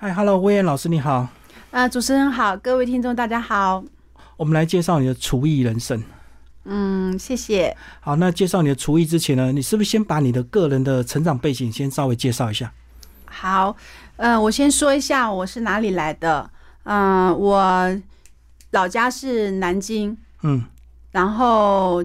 嗨，Hello，威廉老师你好。啊，主持人好，各位听众大家好。我们来介绍你的厨艺人生。嗯，谢谢。好，那介绍你的厨艺之前呢，你是不是先把你的个人的成长背景先稍微介绍一下？好，呃，我先说一下我是哪里来的。嗯，我老家是南京。嗯，然后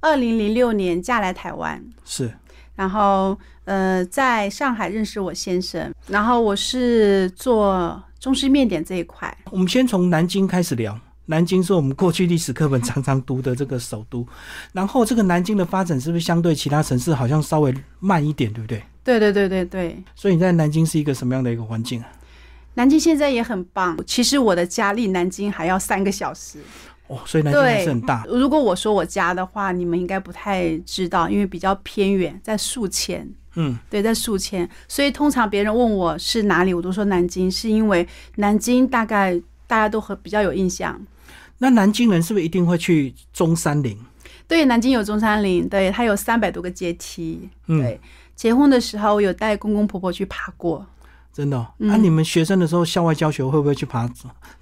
二零零六年嫁来台湾。是。然后呃，在上海认识我先生。然后我是做中式面点这一块。我们先从南京开始聊。南京是我们过去历史课本常常读的这个首都，然后这个南京的发展是不是相对其他城市好像稍微慢一点，对不对？对对对对对。所以你在南京是一个什么样的一个环境啊？南京现在也很棒，其实我的家离南京还要三个小时。哦，所以南京还是很大。如果我说我家的话，你们应该不太知道，因为比较偏远，在宿迁。嗯，对，在宿迁。所以通常别人问我是哪里，我都说南京，是因为南京大概大家都很比较有印象。那南京人是不是一定会去中山陵？对，南京有中山陵，对，它有三百多个阶梯。对，结婚的时候有带公公婆婆去爬过。真的？那你们学生的时候校外教学会不会去爬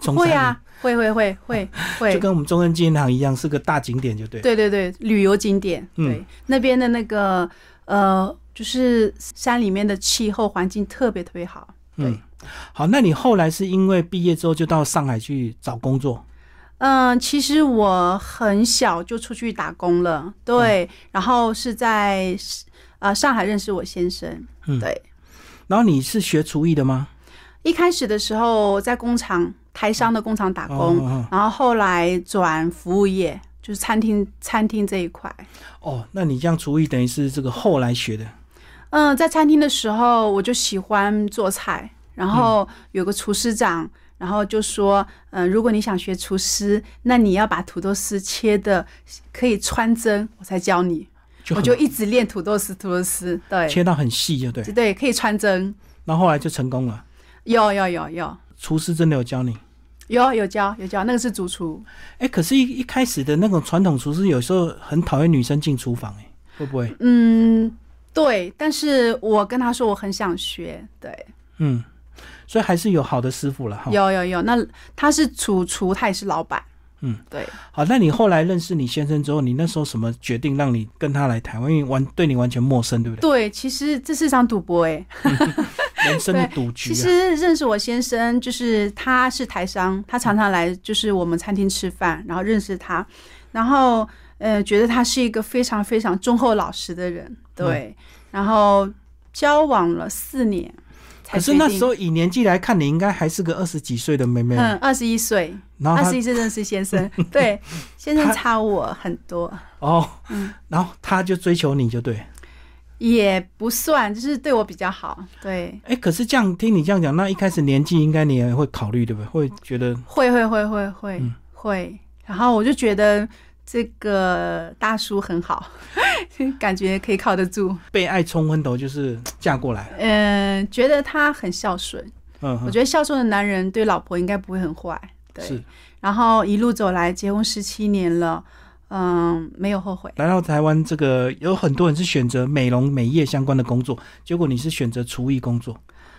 中山？会啊，会会会会会。就跟我们中山纪念堂一样，是个大景点，就对。对对对，旅游景点。对，那边的那个呃，就是山里面的气候环境特别特别好。嗯，好，那你后来是因为毕业之后就到上海去找工作？嗯，其实我很小就出去打工了，对，然后是在呃上海认识我先生，嗯对。然后你是学厨艺的吗？一开始的时候在工厂台商的工厂打工，然后后来转服务业，就是餐厅餐厅这一块。哦，那你这样厨艺等于是这个后来学的？嗯，在餐厅的时候我就喜欢做菜，然后有个厨师长。然后就说，嗯，如果你想学厨师，那你要把土豆丝切的可以穿针，我才教你。我就一直练土豆丝，土豆丝，对，切到很细就对，对，可以穿针。那后来就成功了。有有有有，厨师真的有教你？有有教有教，那个是主厨。哎，可是，一一开始的那种传统厨师有时候很讨厌女生进厨房，哎，会不会？嗯，对。但是我跟他说我很想学，对，嗯。所以还是有好的师傅了哈。有有有，那他是主厨，他也是老板。嗯，对。好，那你后来认识你先生之后，你那时候什么决定让你跟他来台湾？因为完对你完全陌生，对不对？对，其实这是场赌博哎，人生的赌局。其实认识我先生，就是他是台商，他常常来就是我们餐厅吃饭，然后认识他，然后呃觉得他是一个非常非常忠厚老实的人，对，然后交往了四年。可是那时候以年纪来看，你应该还是个二十几岁的妹妹。嗯，二十一岁，二十一岁认识先生，对，先生差我很多。哦，嗯，然后他就追求你就对，也不算，就是对我比较好。对，哎，可是这样听你这样讲，那一开始年纪应该你也会考虑对不对？会觉得会会会会会会，然后我就觉得。这个大叔很好，感觉可以靠得住。被爱冲昏头就是嫁过来。嗯，觉得他很孝顺。嗯，我觉得孝顺的男人对老婆应该不会很坏。对。然后一路走来，结婚十七年了，嗯，没有后悔。来到台湾，这个有很多人是选择美容美业相关的工作，结果你是选择厨艺工作。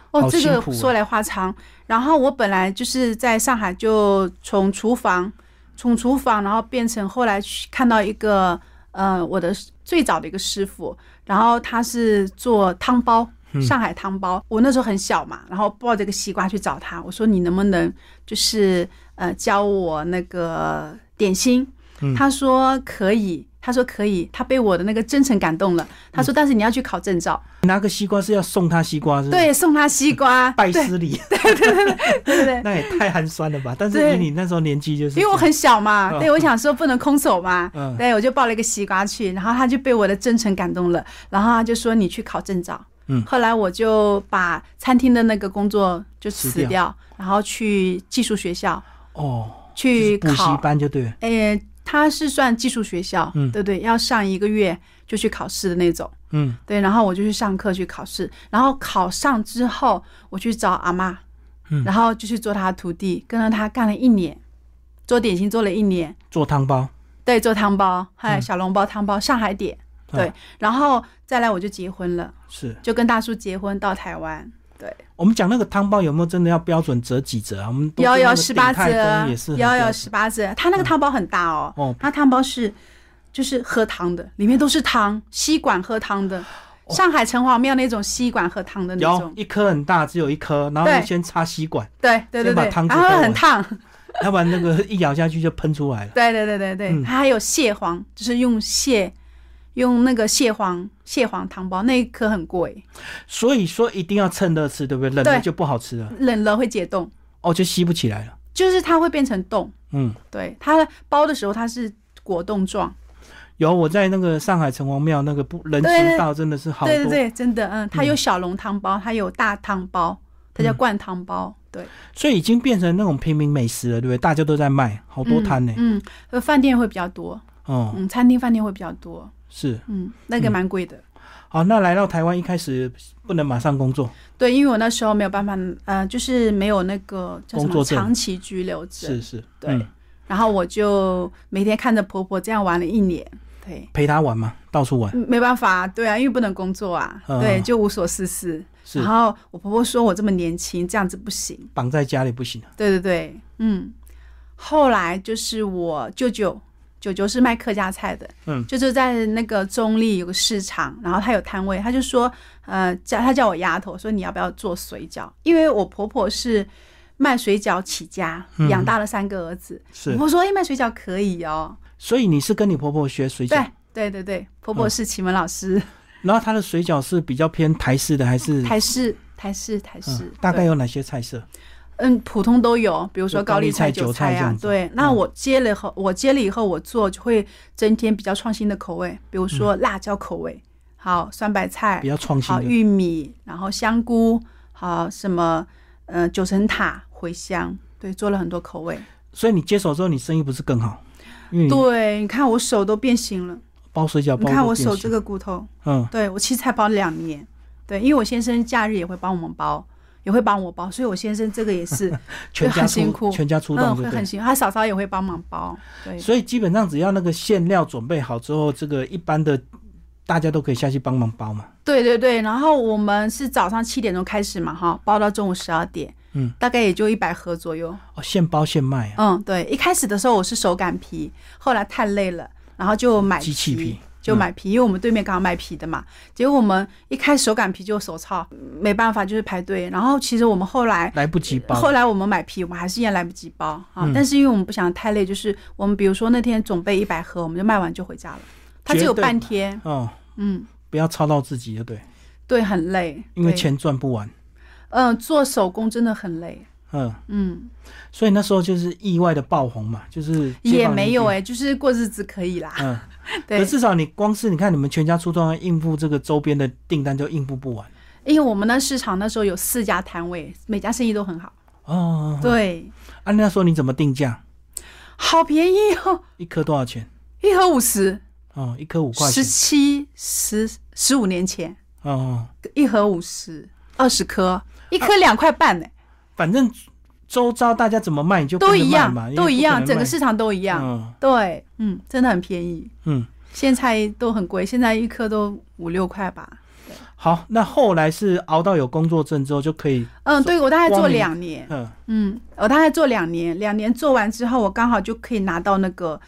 哦，这个说来话长。然后我本来就是在上海，就从厨房。从厨房，然后变成后来去看到一个，呃，我的最早的一个师傅，然后他是做汤包，上海汤包。我那时候很小嘛，然后抱着个西瓜去找他，我说你能不能就是呃教我那个点心？他说可以。他说可以，他被我的那个真诚感动了。他说，但是你要去考证照。拿个西瓜是要送他西瓜是？对，送他西瓜，拜师礼。对对对对对那也太寒酸了吧？但是以你那时候年纪就是，因为我很小嘛，对，我想说不能空手嘛。嗯。对，我就抱了一个西瓜去，然后他就被我的真诚感动了，然后他就说你去考证照。嗯。后来我就把餐厅的那个工作就辞掉，然后去技术学校。哦。去补习班就对。哎。他是算技术学校，嗯，对对，要上一个月就去考试的那种，嗯，对，然后我就去上课去考试，然后考上之后，我去找阿妈，嗯，然后就去做他的徒弟，跟着他干了一年，做点心做了一年，做汤包，对，做汤包，还有小笼包、汤包、上海点，对，然后再来我就结婚了，是，就跟大叔结婚到台湾，对，我们讲那个汤包有没有真的要标准折几折啊？我们都有有说那个十八折也是很有有十八折。它那个汤包很大哦，哦它汤包是就是喝汤的，里面都是汤，吸管喝汤的。上海城隍庙那种吸管喝汤的那种，有一颗很大，只有一颗，然后对先插吸管，对对对先把对，然后汤汁喝完很烫，要不然那个一咬下去就喷出来了。对对对对对，嗯它还有蟹黄，就是用蟹用那个蟹黄蟹黄汤包，那一颗很贵，所以说一定要趁热吃，对不对？冷了就不好吃了，冷了会解冻，哦，就吸不起来了。就是它会变成冻。嗯，对，它包的时候它是果冻状。有我在那个上海城隍庙那个不人行道真的是好多，对对对，真的，嗯，它有小笼汤包，它有大汤包，它叫灌汤包。对，所以已经变成那种平民美食了，对不对？大家都在卖，好多摊呢。嗯，呃，饭店会比较多，哦，嗯，餐厅饭店会比较多，是。嗯，那个蛮贵的。好，那来到台湾一开始不能马上工作，对，因为我那时候没有办法，呃，就是没有那个叫什么工作证。长期居留证，是是，对。嗯。然后我就每天看着婆婆这样玩了一年，对，陪她玩嘛，到处玩，嗯没办法，对啊，因为不能工作啊，嗯。对，就无所事事。然后我婆婆说我这么年轻，这样子不行。绑在家里不行。对对对，嗯。后来就是我舅舅，舅舅是卖客家菜的，嗯就是在那个中立有个市场，然后他有摊位，他就说，呃，叫他叫我丫头，说你要不要做水饺？因为我婆婆是卖水饺起家，嗯养大了三个儿子。我是，婆婆说，哎、卖水饺可以哦。所以你是跟你婆婆学水饺对，对对对，婆婆是启蒙老师，然后她的水饺是比较偏台式的还是？台式台式台式嗯，，大概有哪些菜色？嗯，普通都有，比如说高丽菜、韭韭菜啊菜这样。子对，那嗯我接了后，我接了以后，我做就会增添比较创新的口味，比如说辣椒口味，好酸白菜嗯比，较创新好。玉米，然后香菇，好什么呃九层塔、茴香，对，做了很多口味。所以你接手之后，你生意不是更好？对，你看我手都变形了，包水饺包你看我手这个骨头，嗯，对我其实才包两年，对，因为我先生假日也会帮我们包，也会帮我包，所以我先生这个也是 全家很辛苦出全家出嗯动？会很辛苦，他嫂嫂也会帮忙包，对。所以基本上只要那个馅料准备好之后，这个一般的大家都可以下去帮忙包嘛。对对对，然后我们是早上七点钟开始嘛，哈，包到中午十二点，嗯，大概也就一百盒左右。哦，现包现卖啊，嗯，对，一开始的时候我是手擀皮，后来太累了，然后就买机器皮就买皮，因为我们对面刚好卖皮的嘛。结果我们一开手擀皮就手操，没办法，就是排队。然后其实我们后来来不及包。后来我们买皮，我们还是依然来不及包啊。嗯但是因为我们不想太累，就是我们比如说那天准备一百盒，我们就卖完就回家了。它只有半天，哦，嗯，不要操到自己，就对，对，很累，因为钱赚不完。嗯，做手工真的很累，嗯，嗯，所以那时候就是意外的爆红嘛，就是也没有哎、就是过日子可以啦，嗯，对 可，至少你光是你看你们全家出动要应付这个周边的订单就应付不完。因为我们那市场那时候有四家摊位，每家生意都很好，哦。对，啊，那时候你怎么定价？好便宜哦，一颗多少钱？一盒五十，哦，一颗五块十。七十十五年前。哦，一盒五十，二十颗，一颗两块半呢、反正周遭大家怎么卖你就都一样嘛，都一样，整个市场都一样，嗯。对，嗯，真的很便宜，嗯，现在都很贵，现在一颗都五六块吧。好，那后来是熬到有工作证之后就可以，嗯，对我大概做两年，嗯，嗯，我大概做两年，两年做完之后，我刚好就可以拿到那个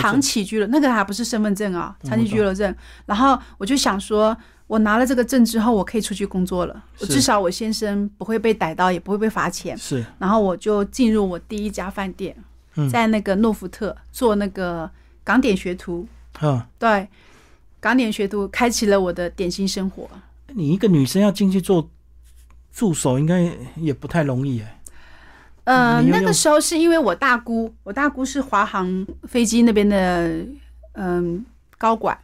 长。期居留，那个还不是身份证啊，嗯长期居留证。然后我就想说，我拿了这个证之后，我可以出去工作了，是。至少我先生不会被逮到，也不会被罚钱。是，然后我就进入我第一家饭店，嗯。在那个诺福特做那个港点学徒，嗯，对，港点学徒开启了我的点心生活。你一个女生要进去做助手，应该也不太容易哎。呃，那个时候是因为我大姑，我大姑是华航飞机那边的嗯高管，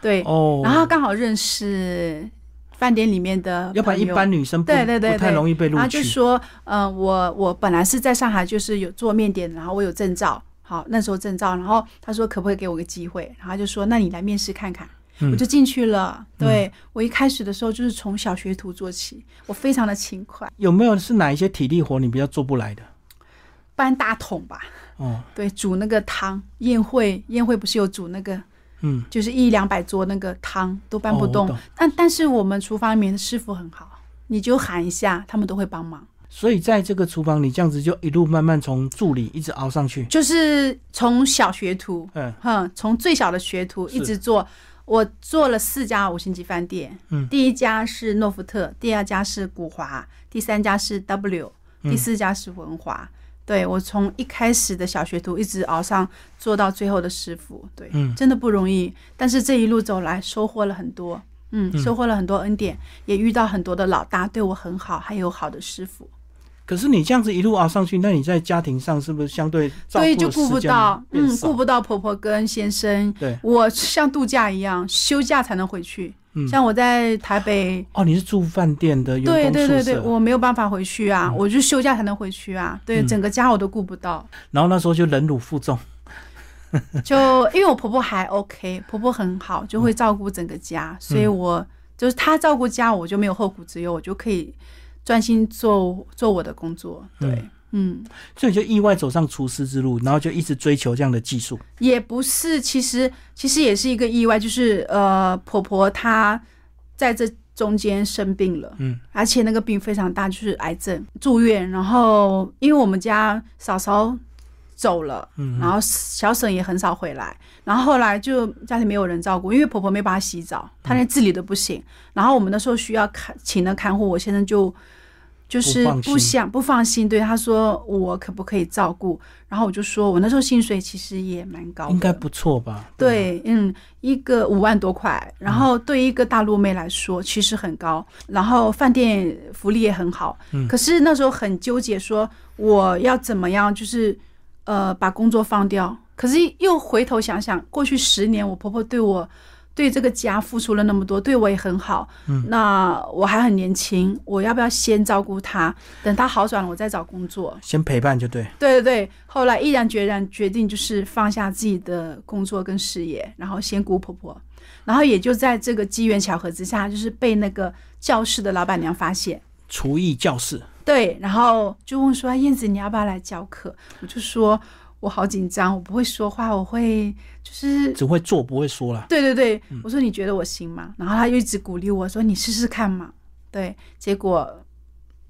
对，哦，然后刚好认识饭店里面的，要不然一般女生不对对对对不太容易被录然后就取。说，呃，我我本来是在上海，就是有做面点，然后我有证照，好那时候证照，然后他说可不可以给我个机会，然后他就说那你来面试看看。嗯。我就进去了。对、我一开始的时候就是从小学徒做起，我非常的勤快，有没有是哪一些体力活你比较做不来的？搬大桶吧，哦，对，煮那个汤，宴会宴会不是有煮那个，嗯，就是一两百桌那个汤都搬不动。哦但但是我们厨房里面的师傅很好，你就喊一下，他们都会帮忙。所以在这个厨房，你这样子就一路慢慢从助理一直熬上去，就是从小学徒，嗯哼，从最小的学徒一直做。我做了四家五星级饭店，嗯第一家是诺福特，第二家是古华，第三家是 W，嗯第四家是文华。对我从一开始的小学徒一直熬上做到最后的师傅，对，嗯真的不容易。但是这一路走来，收获了很多，嗯，收获了很多恩典，也遇到很多的老大对我很好，还有好的师傅。可是你这样子一路熬上去，那你在家庭上是不是相对照所以就顾不到，嗯，顾不到婆婆跟先生。对，我像度假一样，休假才能回去。嗯像我在台北，哦，你是住饭店的员对对对对，我没有办法回去啊，我就休假才能回去啊。对，嗯整个家我都顾不到。然后那时候就忍辱负重，就因为我婆婆还 OK，婆婆很好，就会照顾整个家，所以我就是她照顾家，我就没有后顾之忧，我就可以专心做做我的工作。对，嗯，所以就意外走上厨师之路，然后就一直追求这样的技术。也不是，其实其实也是一个意外，就是呃，婆婆她在这中间生病了，嗯，而且那个病非常大，就是癌症。住院，然后因为我们家嫂嫂走了，嗯然后小沈也很少回来，然后后来就家里没有人照顾，因为婆婆没办法洗澡，她连自理都不行，然后我们那时候需要看请的看护，我先生就。就是不想不放心，对他说我可不可以照顾？然后我就说我那时候薪水其实也蛮高的，应该不错吧？吧，对，嗯，一个五万多块，然后对一个大陆妹来说其实很高，然后饭店福利也很好，嗯可是那时候很纠结，说我要怎么样，就是呃把工作放掉，可是又回头想想，过去十年我婆婆对我。对这个家付出了那么多，对我也很好。嗯，那我还很年轻，我要不要先照顾他？等他好转了，我再找工作。先陪伴就对。对对对，后来毅然决然决定就是放下自己的工作跟事业，然后先顾婆婆，然后也就在这个机缘巧合之下，就是被那个教室的老板娘发现，厨艺教室，对，然后就问说：“哎燕子，你要不要来教课？”我就说：“我好紧张，我不会说话，我会就是只会做不会说啦。对对对，我说你觉得我行吗？然后他就一直鼓励我说你试试看嘛。对，结果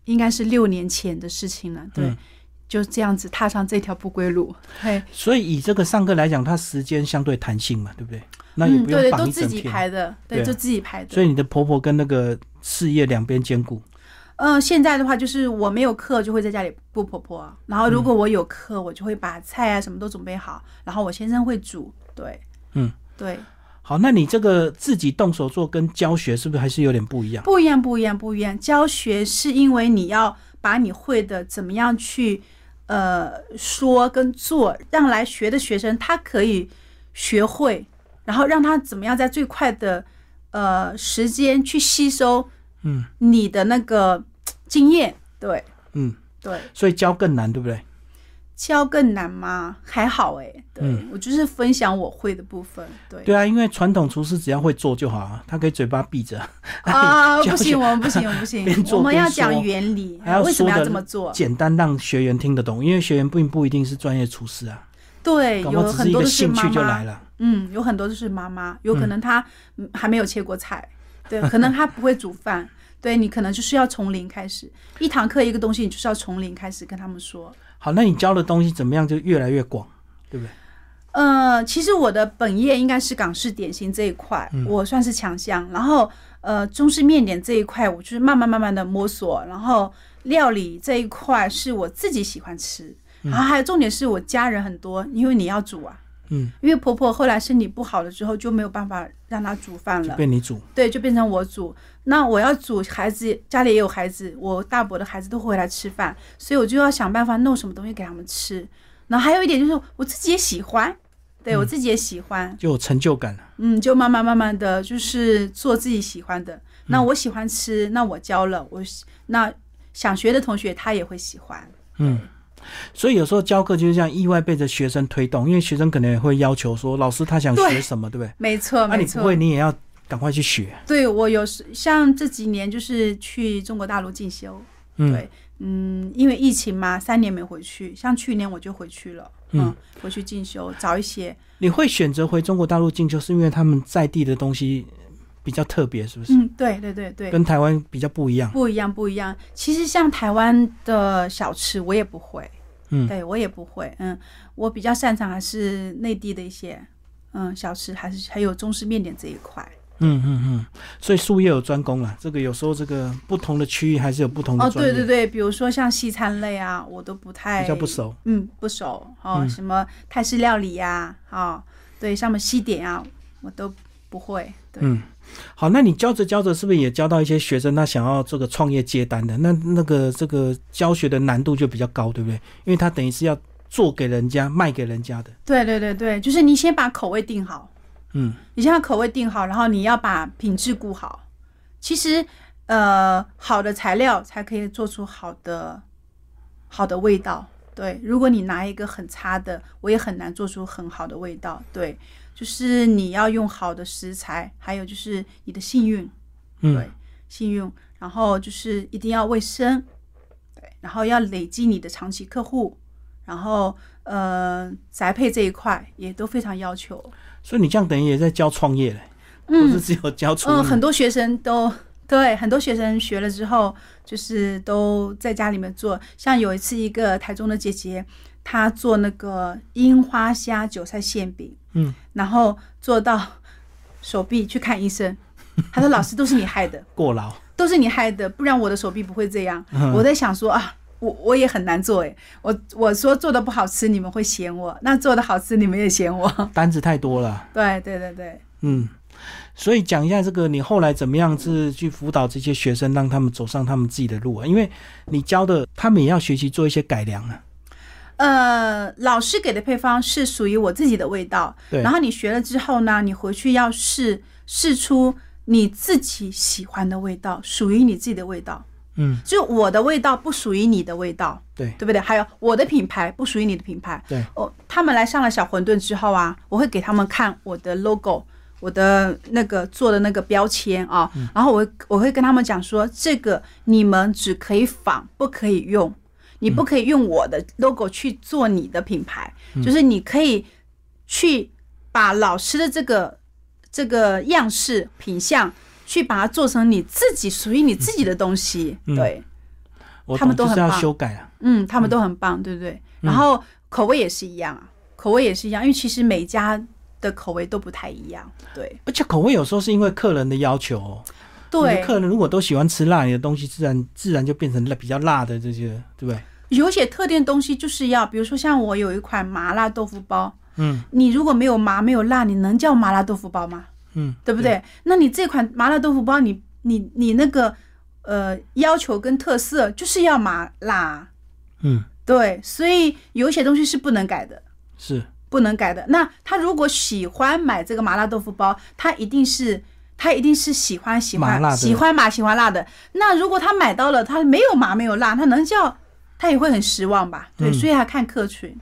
应该是六年前的事情了。对，嗯就这样子踏上这条不归路。对，所以以这个上课来讲，它时间相对弹性嘛，对不对？那也嗯，对都自己。排的，对，对就自己排的。所以你的婆婆跟那个事业两边兼顾。嗯、现在的话就是我没有课就会在家里顾婆婆，然后如果我有课，我就会把菜啊什么都准备好，然后我先生会煮。对，嗯，对，好，那你这个自己动手做跟教学是不是还是有点不一样？不一样，不一样，不一样。教学是因为你要把你会的怎么样去呃说跟做，让来学的学生他可以学会，然后让他怎么样在最快的呃时间去吸收嗯你的那个经验。对。嗯，对，所以教更难，对不对？教更难吗？还好哎、对、嗯。我就是分享我会的部分。对。对啊，因为传统厨师只要会做就好啊，他可以嘴巴闭着，啊，不行，我们不行，我们不行 我们要讲原理，还要为什么要这么做？简单让学员听得懂，因为学员并不一定是专业厨师啊，对，有很多都是妈兴趣就来妈，了。嗯，有很多都是妈妈，有可能她嗯还没有切过菜，对，可能她不会煮饭，对你可能就是要从零开始，一堂课一个东西，你就是要从零开始跟他们说。好，那你教的东西怎么样就越来越广，对不对？呃，其实我的本业应该是港式点心这一块，嗯我算是强项。然后呃，中式面点这一块，我就是慢慢慢慢的摸索。然后料理这一块是我自己喜欢吃，然后还有重点是我家人很多，因为你要煮啊。嗯，因为婆婆后来身体不好了之后，就没有办法让她煮饭了，被你煮。对，就变成我煮。那我要煮，孩子家里也有孩子，我大伯的孩子都会回来吃饭，所以我就要想办法弄什么东西给他们吃。然后还有一点就是我自己也喜欢，对我自己也喜欢，就有成就感了。嗯，就慢慢慢慢的就是做自己喜欢的。那我喜欢吃，那我教了，我那想学的同学他也会喜欢。嗯，所以有时候教课就是这样，意外被着学生推动，因为学生可能也会要求说，老师他想学什么，对不对？没错，啊，你不会，你也要赶快去学。对我有时像这几年就是去中国大陆进修，嗯，对，嗯，因为疫情嘛，三年没回去，像去年我就回去了，嗯嗯，回去进修，早一些，你会选择回中国大陆进修，是因为他们在地的东西比比较特别，是不是？嗯，对对对对，跟台湾比较不一样。不一样不一样。其实像台湾的小吃，我也不会，嗯，对我也不会。嗯，我比较擅长还是内地的一些嗯小吃，还是还有中式面点这一块。嗯嗯嗯，所以术业有专攻啊。这个有时候这个不同的区域还是有不同的哦，对对对，比如说像西餐类啊，我都不太比较不熟。嗯，不熟哦，嗯什么泰式料理呀、啊，对，像什么西点啊，我都不会。对，嗯，好，那你教着教着，是不是也教到一些学生他想要这个创业接单的？那那个这个教学的难度就比较高，对不对？因为他等于是要做给人家、卖给人家的。对对对对，就是你先把口味定好，嗯你先把口味定好，然后你要把品质顾好。其实，呃，好的材料才可以做出好的好的味道。对，如果你拿一个很差的，我也很难做出很好的味道。对，就是你要用好的食材，还有就是你的幸运，嗯对，幸运，然后就是一定要卫生，对，然后要累积你的长期客户，然后呃，宅配这一块也都非常要求。所以你这样等于也在教创业嘞，不是嗯只有教厨艺。嗯，很多学生都对，很多学生学了之后，就是都在家里面做。像有一次，一个台中的姐姐，她做那个樱花虾韭菜馅饼，嗯，然后做到手臂去看医生，他说：“老师都是你害的。”过劳。都是你害的，不然我的手臂不会这样。嗯我在想说啊，我我也很难做诶，我我说做的不好吃，你们会嫌我；那做的好吃，你们也嫌我。单子太多了，对对对对，嗯，所以讲一下这个，你后来怎么样是去辅导这些学生，让他们走上他们自己的路啊？因为你教的，他们也要学习做一些改良啊。呃，老师给的配方是属于我自己的味道，对。然后你学了之后呢，你回去要试试出你自己喜欢的味道，属于你自己的味道。嗯，就我的味道不属于你的味道，对。对不对？还有我的品牌不属于你的品牌。对，哦，他们来上了小馄饨之后啊，我会给他们看我的 logo，我的那个做的那个标签啊，然后我我会跟他们讲说，这个你们只可以仿，不可以用，你不可以用我的 logo 去做你的品牌，就是你可以去把老师的这个这个样式品相。去把它做成你自己属于你自己的东西，嗯对，他们都很棒修改啊。嗯，他们都很棒，对不对？然后口味也是一样啊，口味也是一样，因为其实每家的口味都不太一样，对而且口味有时候是因为客人的要求哦。对。客人如果都喜欢吃辣，你的东西自然自然就变成辣比较辣的这些，对不对？有些特定东西就是要，比如说像我有一款麻辣豆腐包，嗯你如果没有麻没有辣，你能叫麻辣豆腐包吗？嗯，对不对？那你这款麻辣豆腐包，你你你那个呃要求跟特色就是要麻辣，嗯，对，所以有些东西是不能改的。是不能改的。那他如果喜欢买这个麻辣豆腐包，他一定是他一定是喜欢喜欢喜欢麻喜欢辣的。那如果他买到了，他没有麻没有辣，他能叫他也会很失望吧？对，嗯所以他看客群。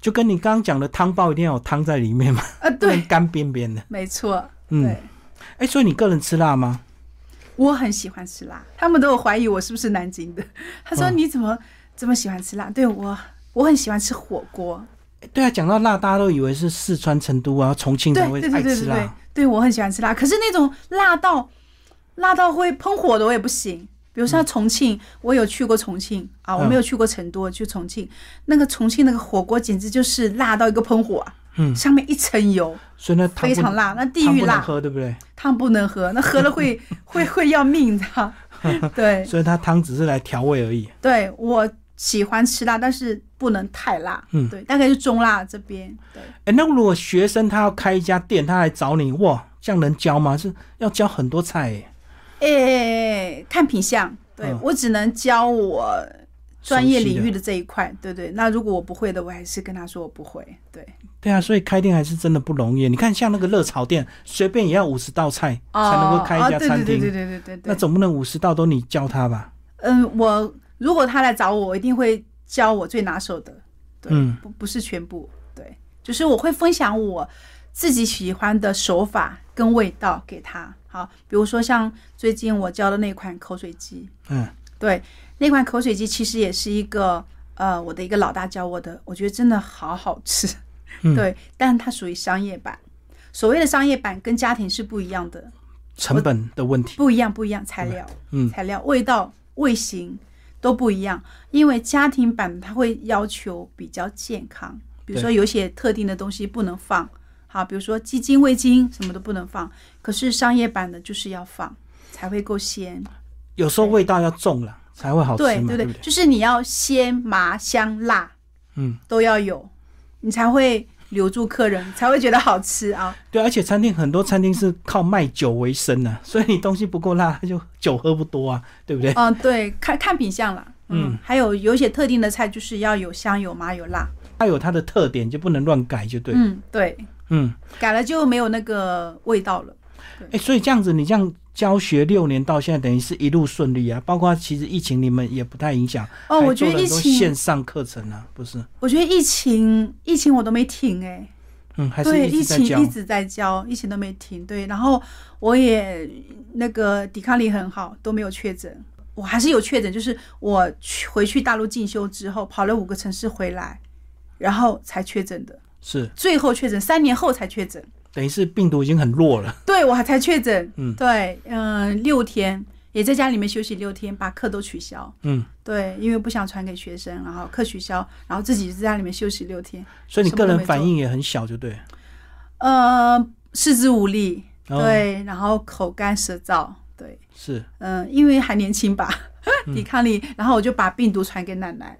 就跟你刚刚讲的汤包一定要有汤在里面嘛，呃，不能对，干边边的。没错，嗯对，哎，所以你个人吃辣吗？我很喜欢吃辣，他们都有怀疑我是不是南京的。他说嗯你怎么这么喜欢吃辣？对我，我很喜欢吃火锅。诶对啊，讲到辣，大家都以为是四川成都啊、重庆对才会爱吃辣。，对我很喜欢吃辣，可是那种辣到辣到会喷火的我也不行。比如说像重庆，我有去过重庆啊，我没有去过成都，我去重庆，那个重庆那个火锅简直就是辣到一个喷火啊，嗯，上面一层油，所以那汤非常辣，那地汤狱辣，不能喝，对不对？汤不能喝，那喝了会 会会要命，的？对所以它汤只是来调味而已。对，我喜欢吃辣，但是不能太辣，嗯对，大概是中辣这边，对。哎，那如果学生他要开一家店，他来找你，哇，这样能教吗？是要教很多菜耶，诶、看品相，对、嗯我只能教我专业领域的这一块，对对。那如果我不会的，我还是跟他说我不会，对。对啊，所以开店还是真的不容易。你看，像那个热炒店，随便也要五十道菜才能够开一家餐厅，哦、对对对对对对对那对。总不能五十道都你教他吧？嗯，我如果他来找我，我一定会教我最拿手的，对，嗯不不是全部，对，就是我会分享我自己喜欢的手法跟味道给他。好，比如说像最近我教的那款口水鸡，嗯，对，那款口水鸡其实也是一个呃，我的一个老大教我的，我觉得真的好好吃。嗯对，但它属于商业版。所谓的商业版跟家庭是不一样的。成本的问题不一样，不一样，材料，嗯材料、味道、味型都不一样。因为家庭版它会要求比较健康，比如说有些特定的东西不能放，好，比如说鸡精、味精什么都不能放。可是商业版的就是要放，才会够鲜。有时候味道要重了才会好吃嘛，对对对对？就是你要鲜、麻、香、辣嗯，都要有，你才会留住客人，才会觉得好吃啊。对，而且餐厅很多餐厅是靠卖酒为生的、所以你东西不够辣，他就酒喝不多啊，对不对？嗯，对，看看品相啦。嗯，还有有一些特定的菜就是要有香、有麻、有辣。它有它的特点，就不能乱改，就对。嗯，对，嗯，改了就没有那个味道了。哎、所以这样子，你这样教学六年到现在，等于是一路顺利啊。包括其实疫情你们也不太影响哦，我觉得疫做了很多线，上课程啊，不是？我觉得疫情，疫情我都没停哎、嗯，还是对，疫情一。直在教，疫情都没停。对，然后我也那个抵抗力很好，都没有确诊。我还是有确诊，就是我去回去大陆进修之后，跑了五个城市回来，然后才确诊的。是，最后确诊，三年后才确诊。等于是病毒已经很弱了。对我还才确诊。嗯对，嗯、六天也在家里面休息六天，把课都取消。嗯，对，因为不想传给学生，然后课取消，然后自己在家里面休息六天。所以你个人反应也很小，就对了。呃，四肢无力，哦对，然后口干舌燥，对，是，嗯、因为还年轻吧，嗯抵抗力，然后我就把病毒传给奶奶。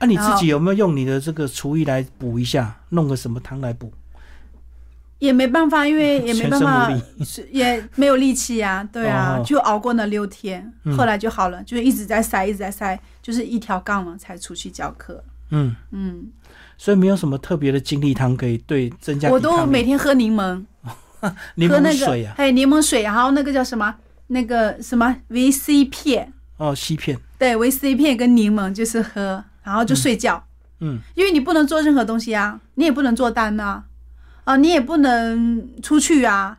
啊，你自己有没有用你的这个厨艺来补一下，弄个什么汤来补？也没办法，因为也没办法 也没有力气呀、对啊，哦。就熬过那六天，嗯。后来就好了，就是一直在塞，一直在塞，就是一条杠了才出去教课。嗯，嗯，所以没有什么特别的精力汤可以对增加我都每天喝柠檬，柠喝那檬水啊，个还有柠檬水，然后那个叫什么那个什么维 C 片，哦，西片，对，维 C 片跟柠檬就是喝，然后就睡觉，嗯，因为你不能做任何东西啊，你也不能做单呐、啊，你也不能出去啊，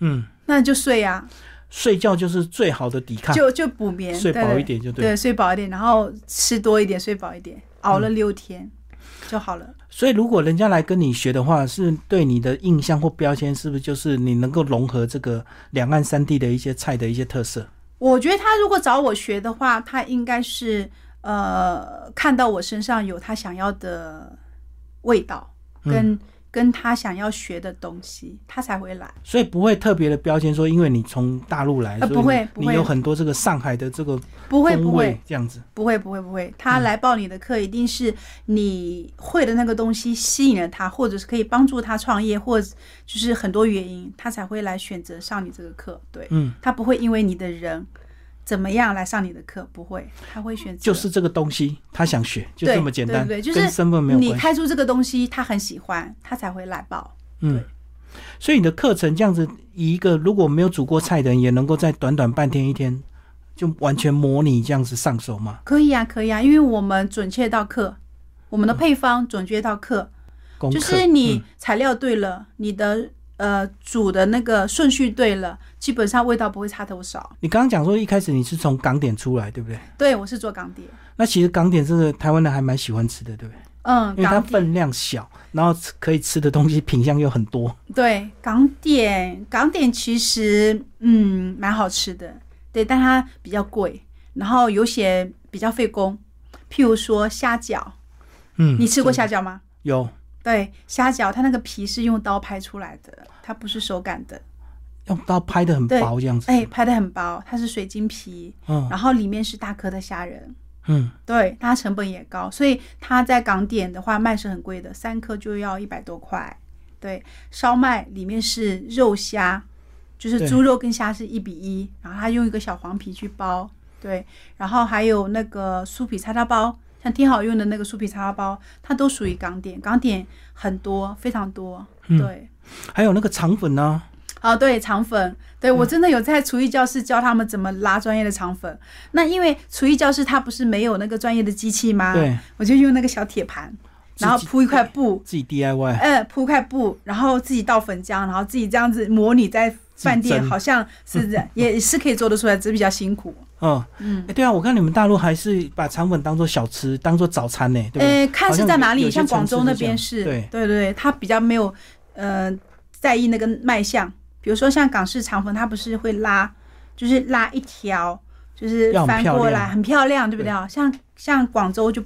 嗯，那就睡啊，睡觉就是最好的抵抗，就就补眠，睡饱一点就对。对，睡饱一点，然后吃多一点，睡饱一点，熬嗯了六天、就好了。所以如果人家来跟你学的话，是对你的印象或标签，是不是就是你能够融合这个两岸三地的一些菜的一些特色？我觉得他如果找我学的话，他应该是呃看到我身上有他想要的味道，嗯跟、跟他想要学的东西，他才会来。所以不会特别的标签说，因为你从大陆来，呃不会不会你有很多这个上海的这个不会不会这样子。不会不会不会，他来报你的课，一定是你会的那个东西吸引了他，或者是可以帮助他创业，或者就是很多原因，他才会来选择上你这个课。对，嗯，他不会因为你的人怎么样来上你的课，不会，他会选择就是这个东西，他想学，就这么简单，对对就是身份没有。你开出这个东西，他很喜欢，他才会来报。嗯，所以你的课程这样子，以一个如果没有煮过菜的人，也能够在短短半天一天就完全模拟这样子上手吗？可以啊，可以啊，因为我们准确到课，我们的配方准确到课，就是你嗯材料对了，你的呃煮的那个顺序对了，基本上味道不会差多少。你刚刚讲说一开始你是从港点出来，对不对？对，我是做港点，那其实港点真的台湾人还蛮喜欢吃的，对不对？嗯，因为它分量小，然后可以吃的东西品相又很多。对港点，港点其实嗯蛮好吃的，对，但它比较贵，然后有些比较费工，譬如说虾饺，嗯，你吃过虾饺吗？有对，虾饺它那个皮是用刀拍出来的，它不是手擀的，用刀拍的很薄这样子。哎，拍的很薄，它是水晶皮，嗯。然后里面是大颗的虾仁，嗯，对，它成本也高，所以它在港点的话卖是很贵的，三颗就要一百多块。对，烧麦里面是肉虾，就是对猪肉跟虾是一比一，然后它用一个小黄皮去包，对，然后还有那个酥皮叉烧包，像挺好用的那个酥皮叉烧包，它都属于港点，港点很多，非常多，嗯对。还有那个肠粉呢、哦，对，肠粉，对嗯我真的有在厨艺教室教他们怎么拉专业的肠粉。那因为厨艺教室它不是没有那个专业的机器吗？对，我就用那个小铁盘，然后铺一块布，自己 DIY。嗯，铺块布，然后自己倒粉浆，然后自己这样子模拟在饭店，好像是 也是可以做得出来，只是比较辛苦。嗯。嗯。哎，对啊，我看你们大陆还是把肠粉当做小吃，当做早餐呢，对不对？呃，看是在哪里，像广州那边是，对。对对，他比较没有呃在意那个卖相，比如说像港式肠粉，它不是会拉，就是拉一条，就是翻过来，很漂亮，对不对？啊？像像广州就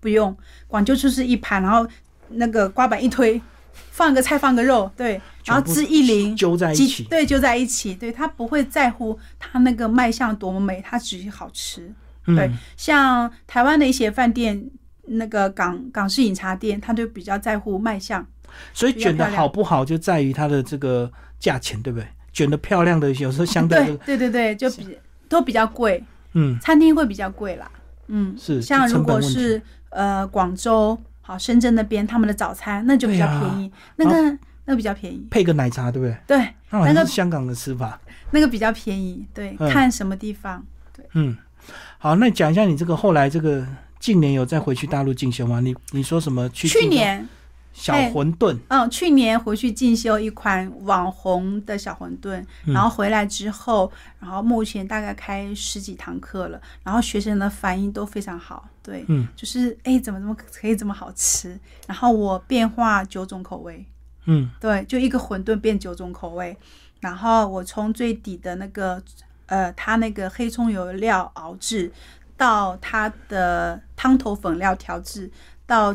不用，广州就是一盘，然后那个刮板一推，放个菜放个肉，对，然后汁一淋，揪在一起。对，揪在一起，对他不会在乎他那个卖相多么美，他只是好吃。对嗯，像台湾的一些饭店，那个港港式饮茶店，他就比较在乎卖相。所以卷的好不好，就在于它的这个价钱，对不对？卷的漂亮的，有时候相对对的，对对对，就比都比较贵，嗯，餐厅会比较贵啦。嗯，是像如果是呃广州、好深圳那边他们的早餐，那就比较便宜，那个那个比较便宜，配个奶茶，对不对？对，那个香港的吃法。那个比较便宜，对，嗯看什么地方。嗯，好，那讲一下你这个后来这个近年有再回去大陆进修吗？你你说什么去去年小馄饨？嗯，去年回去进修一款网红的小馄饨，嗯。然后回来之后，然后目前大概开十几堂课了，然后学生的反应都非常好，对，嗯。就是哎怎么怎么可以这么好吃？然后我变化九种口味，嗯。对，就一个馄饨变九种口味，然后我从最底的那个呃，它那个黑葱油料熬制，到它的汤头粉料调制，到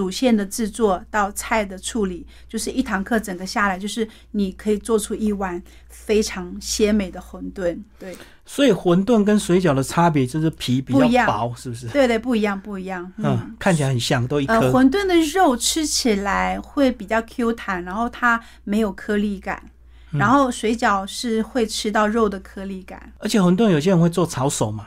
主线的制作，到菜的处理，就是一堂课整个下来，就是你可以做出一碗非常鲜美的馄饨。对，所以馄饨跟水饺的差别就是皮比较薄，是不是？对对，不一样，不一样。嗯，看起来很像，都一呃，颗。馄饨的肉吃起来会比较 Q 弹，然后它没有颗粒感。嗯然后水饺是会吃到肉的颗粒感。而且馄饨有些人会做炒手嘛，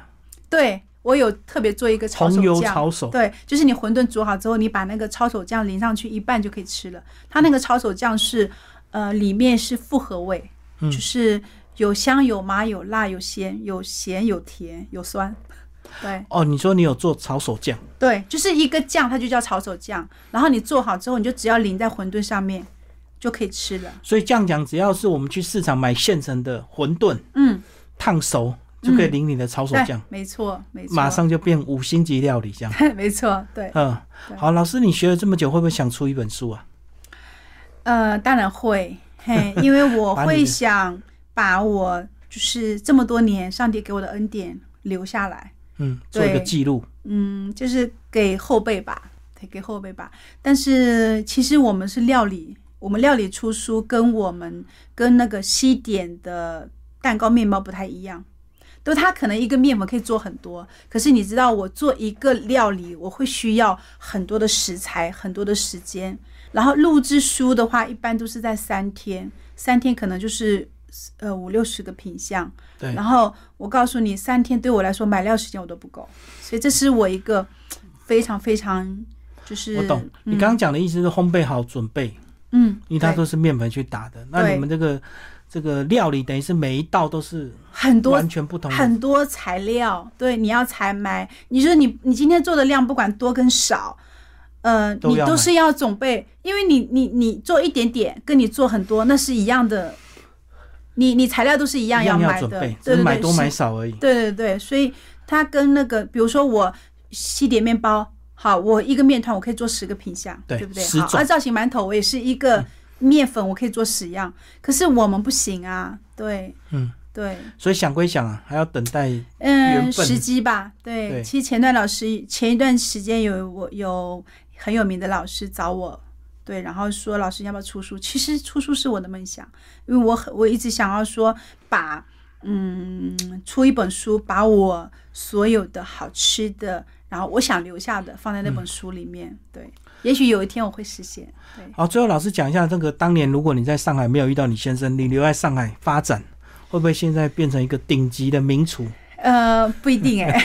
对我有特别做一个炒手酱。对，就是你馄饨煮好之后，你把那个抄手酱淋上去一半就可以吃了。它那个抄手酱是，呃，里面是复合味，嗯就是有香有麻有辣有咸有咸有甜有酸。对哦，你说你有做炒手酱，对，就是一个酱，它就叫抄手酱。然后你做好之后，你就只要淋在馄饨上面就可以吃了。所以这样讲，只要是我们去市场买现成的馄饨嗯，烫熟，就可以淋你的抄手酱，，没错，没错，马上就变五星级料理这样。没错，对。嗯，好，老师，你学了这么久，会不会想出一本书啊？呃，当然会，嘿，因为我 会想把我就是这么多年上帝给我的恩典留下来，嗯，做一个记录。嗯，就是给后辈吧，对，给后辈吧。但是其实我们是料理，我们料理出书跟我们跟那个西点的蛋糕面包不太一样。都它可能一个面粉可以做很多，可是你知道，我做一个料理，我会需要很多的食材，很多的时间。然后录制书的话，一般都是在三天，三天可能就是呃五六十个品相。对然后我告诉你，三天对我来说买料时间我都不够，所以这是我一个非常非常就是我懂，你刚刚讲的意思是烘焙好准备，嗯，因为它都是面粉去打的。那你们这个这个料理，等于是每一道都是很多完全不同的。很多材料，对，你要采买。你说你你今天做的量不管多跟少，呃，你都是要准备，因为你你你做一点点，跟你做很多那是一样的，你你材料都是一样要买的，准备，对对对，买多买少而已。对对对，所以它跟那个，比如说我西点面包，好，我一个面团我可以做十个品相，对不对？十种，好啊，造型馒头我也是一个面粉，我可以做十样，可是我们不行啊，对，嗯，对，所以想归想啊，还要等待。嗯，时机吧，对。对其实前段老师前一段时间有我有很有名的老师找我，对，然后说老师你要不要出书？其实出书是我的梦想，因为我很我一直想要说把嗯出一本书，把我所有的好吃的，然后我想留下的放在那本书里面，对。也许有一天我会实现，对。好，最后老师讲一下这个，当年如果你在上海没有遇到你先生，你留在上海发展，会不会现在变成一个顶级的名厨？呃，不一定哎、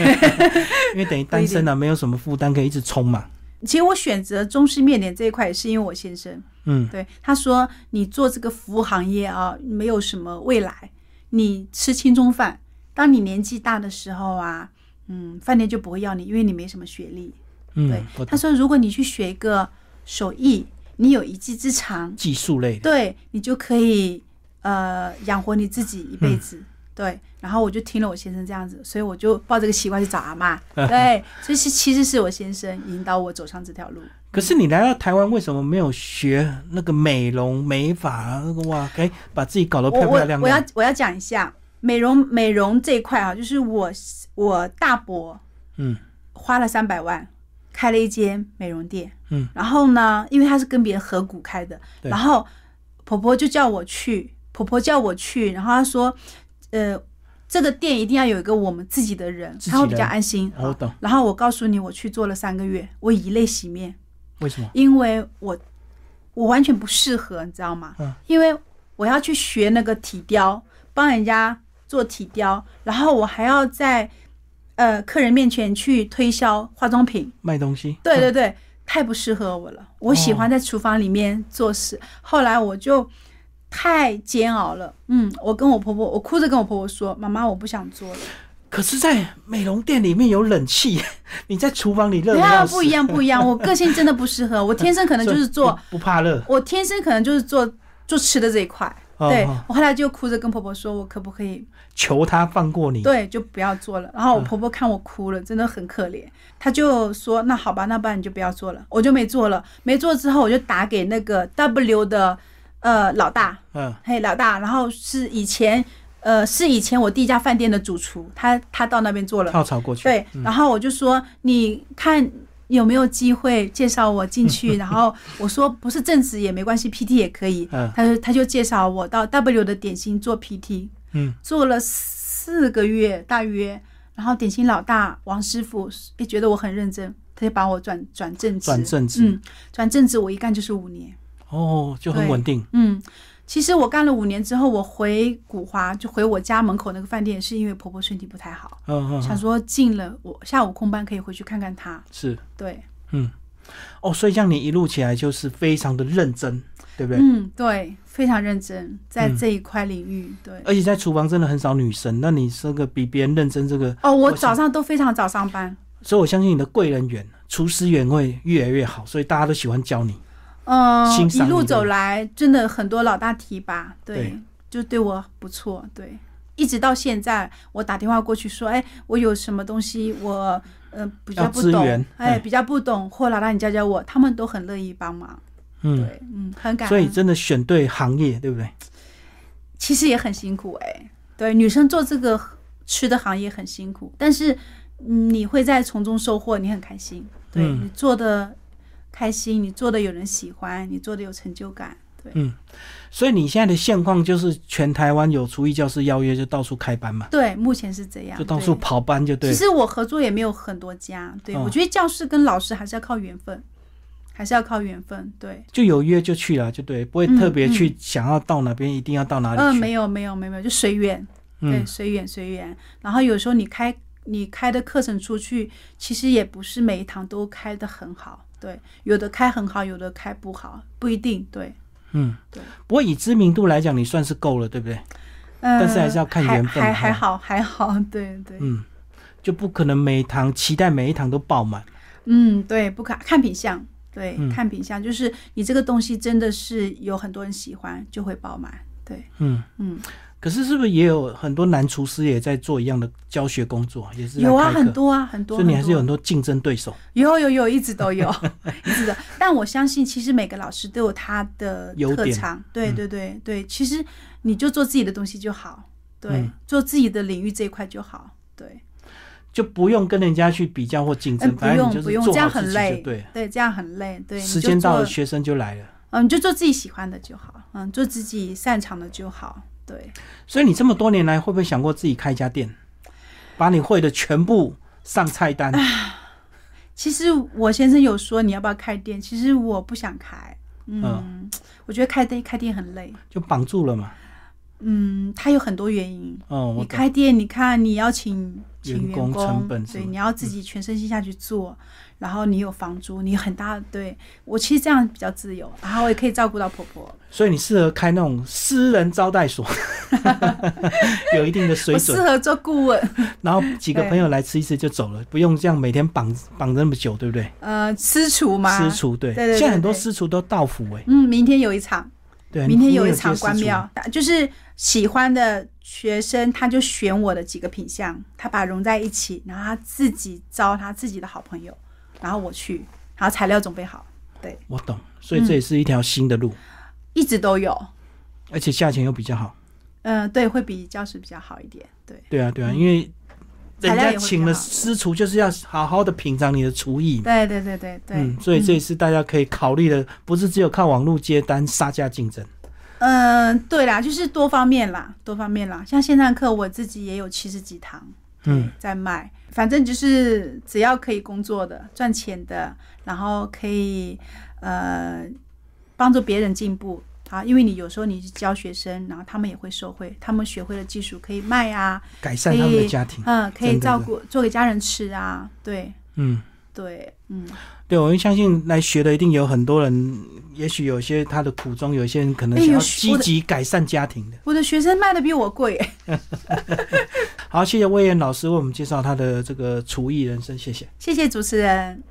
因为等于单身了、没有什么负担，可以一直冲嘛。其实我选择中式面点这一块，也是因为我先生。嗯，对，他说你做这个服务行业啊，没有什么未来。你吃轻中饭，当你年纪大的时候啊，嗯，饭店就不会要你，因为你没什么学历。嗯对，，他说如果你去学一个手艺，你有一技之长，技术类的，对你就可以呃养活你自己一辈子。对，然后我就听了我先生这样子，所以我就抱这个习惯去找阿妈。对，所以是其实是我先生引导我走上这条路。可是你来到台湾，为什么没有学那个美容美发？那个哇，可以把自己搞得漂漂亮亮。我要我要讲一下美容美容这一块啊，就是我我大伯嗯花了三百万开了一间美容店嗯，然后呢，因为他是跟别人合股开的，然后婆婆就叫我去，婆婆叫我去，然后她说。呃，这个店一定要有一个我们自己的人，他会比较安心。我懂。然后我告诉你，我去做了三个月，我以泪洗面。为什么？因为我我完全不适合，你知道吗？嗯。因为我要去学那个体雕，帮人家做体雕，然后我还要在呃客人面前去推销化妆品，卖东西。对对对，太不适合我了。我喜欢在厨房里面做事。后来我就。太煎熬了，嗯，我跟我婆婆，我哭着跟我婆婆说：“妈妈，我不想做了。”可是，在美容店里面有冷气，你在厨房里热不要不一样，不一样。我个性真的不适合，我天生可能就是 做不怕热，我天生可能就是做做吃的这一块。对我后来就哭着跟婆婆说：“我可不可以求她放过你？”对，就不要做了。然后我婆婆看我哭了，真的很可怜，她就说：“那好吧，那不然你就不要做了。”我就没做了。没做之后，我就打给那个 W 的。呃，老大，嗯，嘿，老大，然后是以前，呃，是以前我第一家饭店的主厨，他他到那边做了跳槽过去，对，然后我就说，你看有没有机会介绍我进去？然后我说不是正职也没关系，PT 也可以。嗯，他说他就介绍我到 W 的点心做 PT，嗯，做了四个月大约，然后点心老大王师傅也觉得我很认真，他就把我转转正职，转正职，嗯，转正职我一干就是五年。哦，就很稳定。嗯，其实我干了五年之后，我回古华，就回我家门口那个饭店，是因为婆婆身体不太好。嗯嗯。想说进了我下午空班可以回去看看她。是。对。嗯。哦，所以像你一路起来就是非常的认真，对不对？嗯，对，非常认真在这一块领域。对。而且在厨房真的很少女生，那你这个比别人认真，这个哦，我早上都非常早上班。所以我相信你的贵人缘、厨师缘会越来越好，所以大家都喜欢教你。嗯，一路走来，真的很多老大提拔，对，就对我不错，对，一直到现在，我打电话过去说，哎，我有什么东西，我嗯比较不懂，哎，比较不懂，或老大你教教我，他们都很乐意帮忙，嗯，对，嗯，很感，所以真的选对行业，对不对？其实也很辛苦，哎，对，女生做这个吃的行业很辛苦，但是你会在从中收获，你很开心，对你做的。开心，你做的有人喜欢，你做的有成就感，对。嗯，所以你现在的现况就是全台湾有厨艺教师邀约就到处开班嘛？对，目前是这样，就到处跑班就对。其实我合作也没有很多家，对我觉得教师跟老师还是要靠缘分，还是要靠缘分，对。就有约就去了，就对，不会特别去想要到哪边，一定要到哪里。嗯，没有没有没有没有，就随缘，对，随缘随缘。然后有时候你开你开的课程出去，其实也不是每一堂都开的很好。对，有的开很好，有的开不好，不一定。对，嗯，对。不过以知名度来讲，你算是够了，对不对？嗯。但是还是要看缘分。还还好，还好。对对。嗯，就不可能每一堂期待每一堂都爆满。嗯，对，不看看品相，对，看品相，就是你这个东西真的是有很多人喜欢，就会爆满。对，嗯嗯。可是是不是也有很多男厨师也在做一样的教学工作？也是有啊，很多啊，很多。所以你还是有很多竞争对手。有有有，一直都有，一直的。但我相信，其实每个老师都有他的特长。对对对对，其实你就做自己的东西就好。对，做自己的领域这一块就好。对，就不用跟人家去比较或竞争。不用不用，这样很累。对对，这样很累。对，时间到了，学生就来了。嗯，你就做自己喜欢的就好。嗯，做自己擅长的就好。对，所以你这么多年来会不会想过自己开一家店，把你会的全部上菜单？其实我先生有说你要不要开店，其实我不想开，嗯，我觉得开店开店很累，就绑住了嘛。嗯，他有很多原因。哦，你开店，你看你要请请员工，成本对，你要自己全身心下去做。然后你有房租，你很大，对我其实这样比较自由，然后我也可以照顾到婆婆。所以你适合开那种私人招待所，有一定的水准。适合做顾问，然后几个朋友来吃一次就走了，不用这样每天绑绑那么久，对不对？呃，私厨吗？私厨对，现在很多私厨都到府哎。嗯，明天有一场，对，明天有一你场关庙，就是喜欢的学生，他就选我的几个品相，他把它融在一起，然后他自己招他自己的好朋友，然后我去，然后材料准备好，对，我懂，所以这也是一条新的路，一直都有，而且价钱又比较好。嗯、对，会比教室比较好一点，对，对啊，对啊，因为人家请了私厨，就是要好好的品尝你的厨艺嘛。对对对对对，嗯，所以这也是大家可以考虑的，不是只有靠网络接单杀价竞争。嗯、对啦，就是多方面啦，多方面啦。像线上课，我自己也有七十几堂，嗯，在卖。反正就是只要可以工作的、赚钱的，然后可以呃帮助别人进步啊。因为你有时候你去教学生，然后他们也会受惠，他们学会了技术可以卖啊，改善他们的家庭。嗯，可以照顾做给家人吃啊。对嗯，对，嗯，对，我相信来学的一定有很多人，也许有些他的苦衷，有些人可能哎想要有积极改善家庭的。我的学生卖的比我贵、好，谢谢魏燕老师为我们介绍他的这个厨艺人生，谢谢。谢谢主持人。